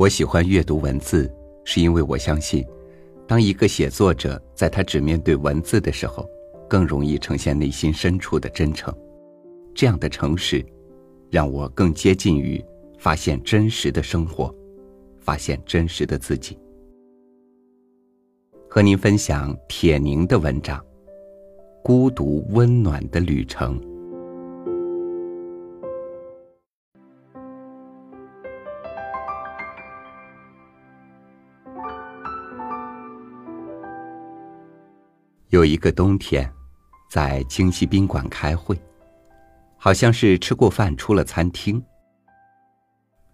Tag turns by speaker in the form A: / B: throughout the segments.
A: 我喜欢阅读文字，是因为我相信，当一个写作者在他只面对文字的时候，更容易呈现内心深处的真诚。这样的诚实，让我更接近于发现真实的生活，发现真实的自己。和您分享铁凝的文章《孤独温暖的旅程》。有一个冬天，在京西宾馆开会，好像是吃过饭出了餐厅。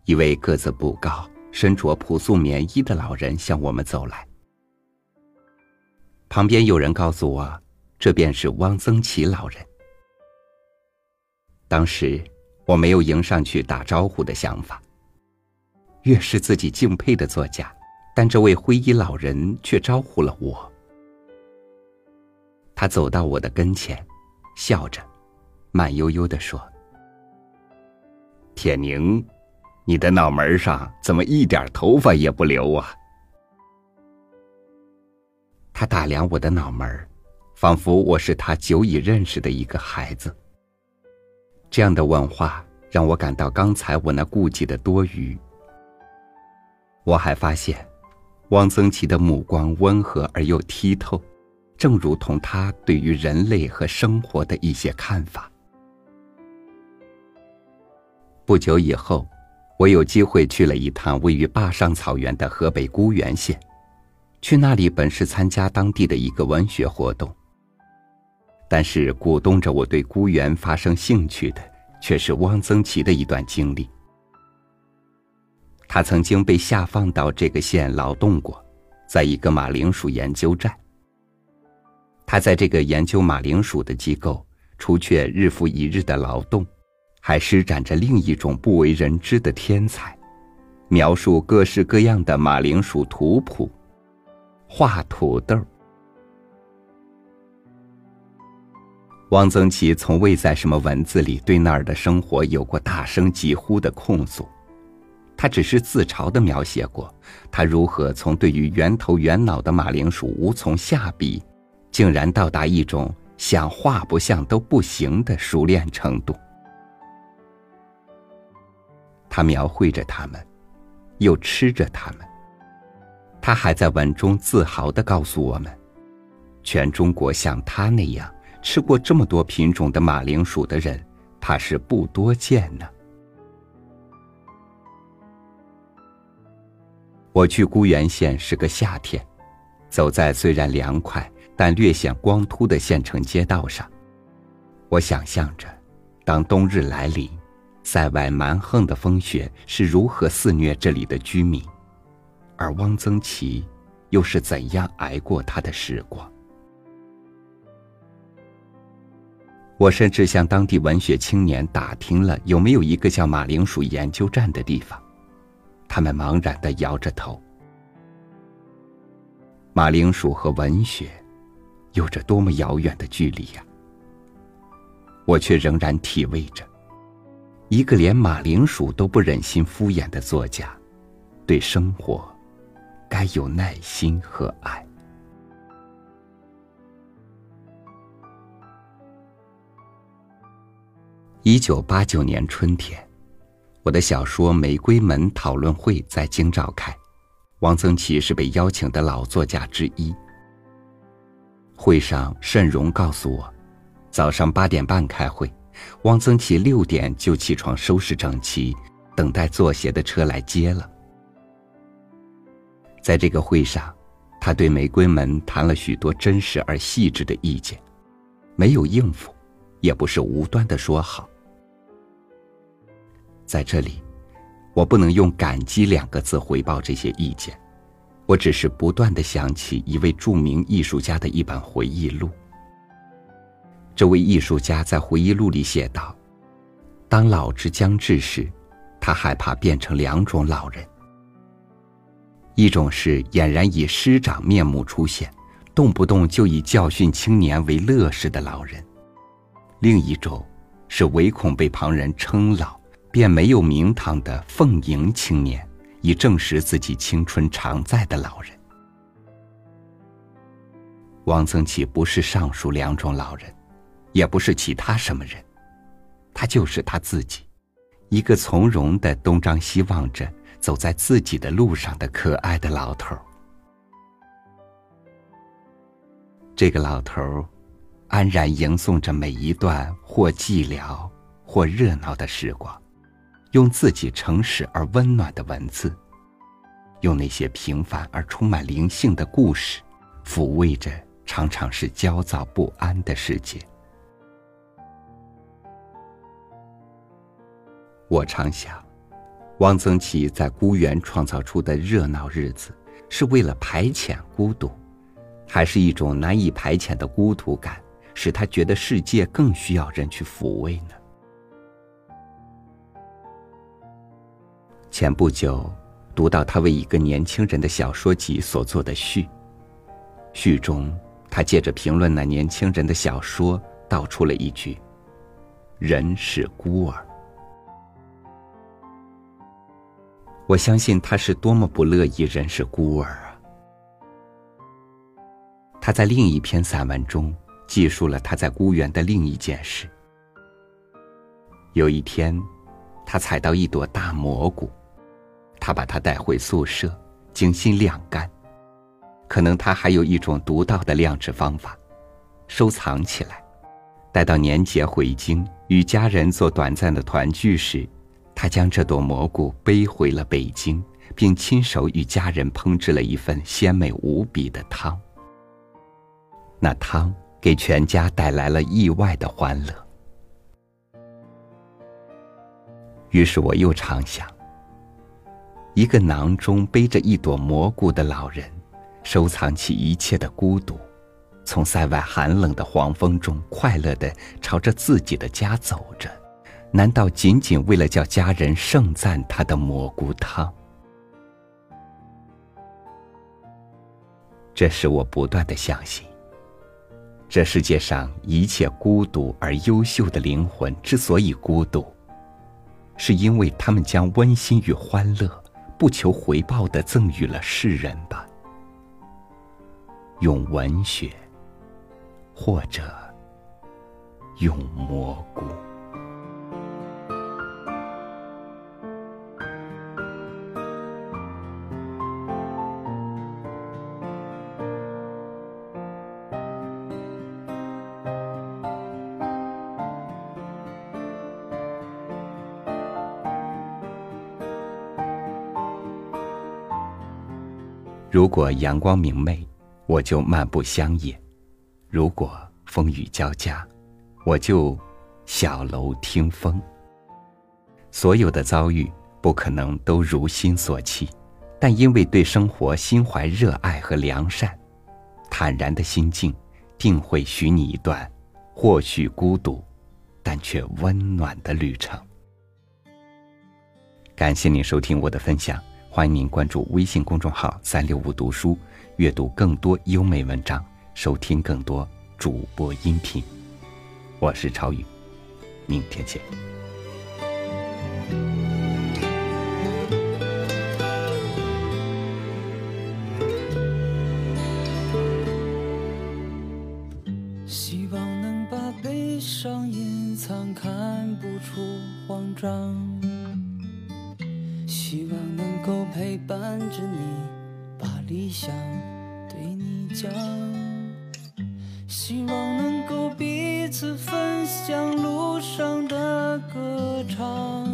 A: 一位个子不高、身着朴素棉衣的老人向我们走来。旁边有人告诉我，这便是汪曾祺老人。当时我没有迎上去打招呼的想法。越是自己敬佩的作家，但这位灰衣老人却招呼了我。他走到我的跟前，笑着，慢悠悠地说：“
B: 铁凝，你的脑门上怎么一点头发也不留啊？”
A: 他打量我的脑门仿佛我是他久已认识的一个孩子。这样的问话让我感到刚才我那顾忌的多余。我还发现，汪曾祺的目光温和而又剔透。正如同他对于人类和生活的一些看法。不久以后，我有机会去了一趟位于坝上草原的河北沽源县，去那里本是参加当地的一个文学活动。但是鼓动着我对沽源发生兴趣的，却是汪曾祺的一段经历。他曾经被下放到这个县劳动过，在一个马铃薯研究站。他在这个研究马铃薯的机构，除却日复一日的劳动，还施展着另一种不为人知的天才，描述各式各样的马铃薯图谱，画土豆。汪曾祺从未在什么文字里对那儿的生活有过大声疾呼的控诉，他只是自嘲的描写过他如何从对于圆头圆脑的马铃薯无从下笔。竟然到达一种想画不像都不行的熟练程度。他描绘着他们，又吃着他们。他还在文中自豪的告诉我们：全中国像他那样吃过这么多品种的马铃薯的人，怕是不多见呢。我去孤原县是个夏天，走在虽然凉快。但略显光秃的县城街道上，我想象着，当冬日来临，塞外蛮横的风雪是如何肆虐这里的居民，而汪曾祺又是怎样挨过他的时光。我甚至向当地文学青年打听了有没有一个叫马铃薯研究站的地方，他们茫然的摇着头。马铃薯和文学。有着多么遥远的距离呀！我却仍然体味着，一个连马铃薯都不忍心敷衍的作家，对生活该有耐心和爱。一九八九年春天，我的小说《玫瑰门》讨论会在京召开，汪曾祺是被邀请的老作家之一。会上，慎荣告诉我，早上八点半开会，汪曾祺六点就起床收拾整齐，等待作协的车来接了。在这个会上，他对《玫瑰门》谈了许多真实而细致的意见，没有应付，也不是无端的说好。在这里，我不能用感激两个字回报这些意见。我只是不断的想起一位著名艺术家的一本回忆录。这位艺术家在回忆录里写道：“当老之将至时，他害怕变成两种老人。一种是俨然以师长面目出现，动不动就以教训青年为乐事的老人；另一种是唯恐被旁人称老，便没有名堂的奉迎青年。”以证实自己青春常在的老人。汪曾祺不是上述两种老人，也不是其他什么人，他就是他自己，一个从容的东张西望着走在自己的路上的可爱的老头。这个老头安然吟诵着每一段或寂寥或热闹的时光，用自己诚实而温暖的文字，用那些平凡而充满灵性的故事，抚慰着。常常是焦躁不安的世界。我常想，汪曾祺在孤园创造出的热闹日子，是为了排遣孤独，还是一种难以排遣的孤独感，使他觉得世界更需要人去抚慰呢？前不久，读到他为一个年轻人的小说集所做的序，序中。他借着评论那年轻人的小说，道出了一句：“人是孤儿。”我相信他是多么不乐意人是孤儿啊！他在另一篇散文中记述了他在孤园的另一件事。有一天，他采到一朵大蘑菇，他把它带回宿舍，精心晾干。可能他还有一种独到的晾制方法，收藏起来，待到年节回京与家人做短暂的团聚时，他将这朵蘑菇背回了北京，并亲手与家人烹制了一份鲜美无比的汤。那汤给全家带来了意外的欢乐。于是我又常想，一个囊中背着一朵蘑菇的老人。收藏起一切的孤独，从塞外寒冷的黄风中快乐的朝着自己的家走着，难道仅仅为了叫家人盛赞他的蘑菇汤？这使我不断的相信，这世界上一切孤独而优秀的灵魂之所以孤独，是因为他们将温馨与欢乐不求回报的赠予了世人吧。用文学，或者用蘑菇。如果阳光明媚。我就漫步乡野，如果风雨交加，我就小楼听风。所有的遭遇不可能都如心所期，但因为对生活心怀热爱和良善，坦然的心境定会许你一段或许孤独，但却温暖的旅程。感谢您收听我的分享，欢迎您关注微信公众号“三六五读书”。阅读更多优美文章，收听更多主播音频。我是超宇，明天见。
C: 希望能把悲伤隐藏，看不出慌张。希望能够陪伴着你。把理想对你讲，希望能够彼此分享路上的歌唱，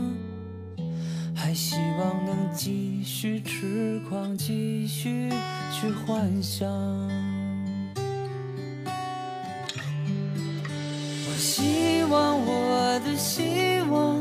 C: 还希望能继续痴狂，继续去幻想。我希望我的希望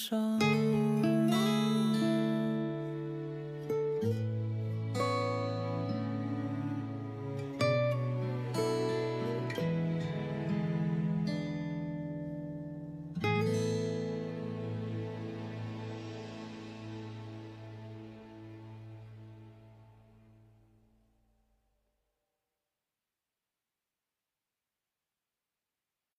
C: 心上。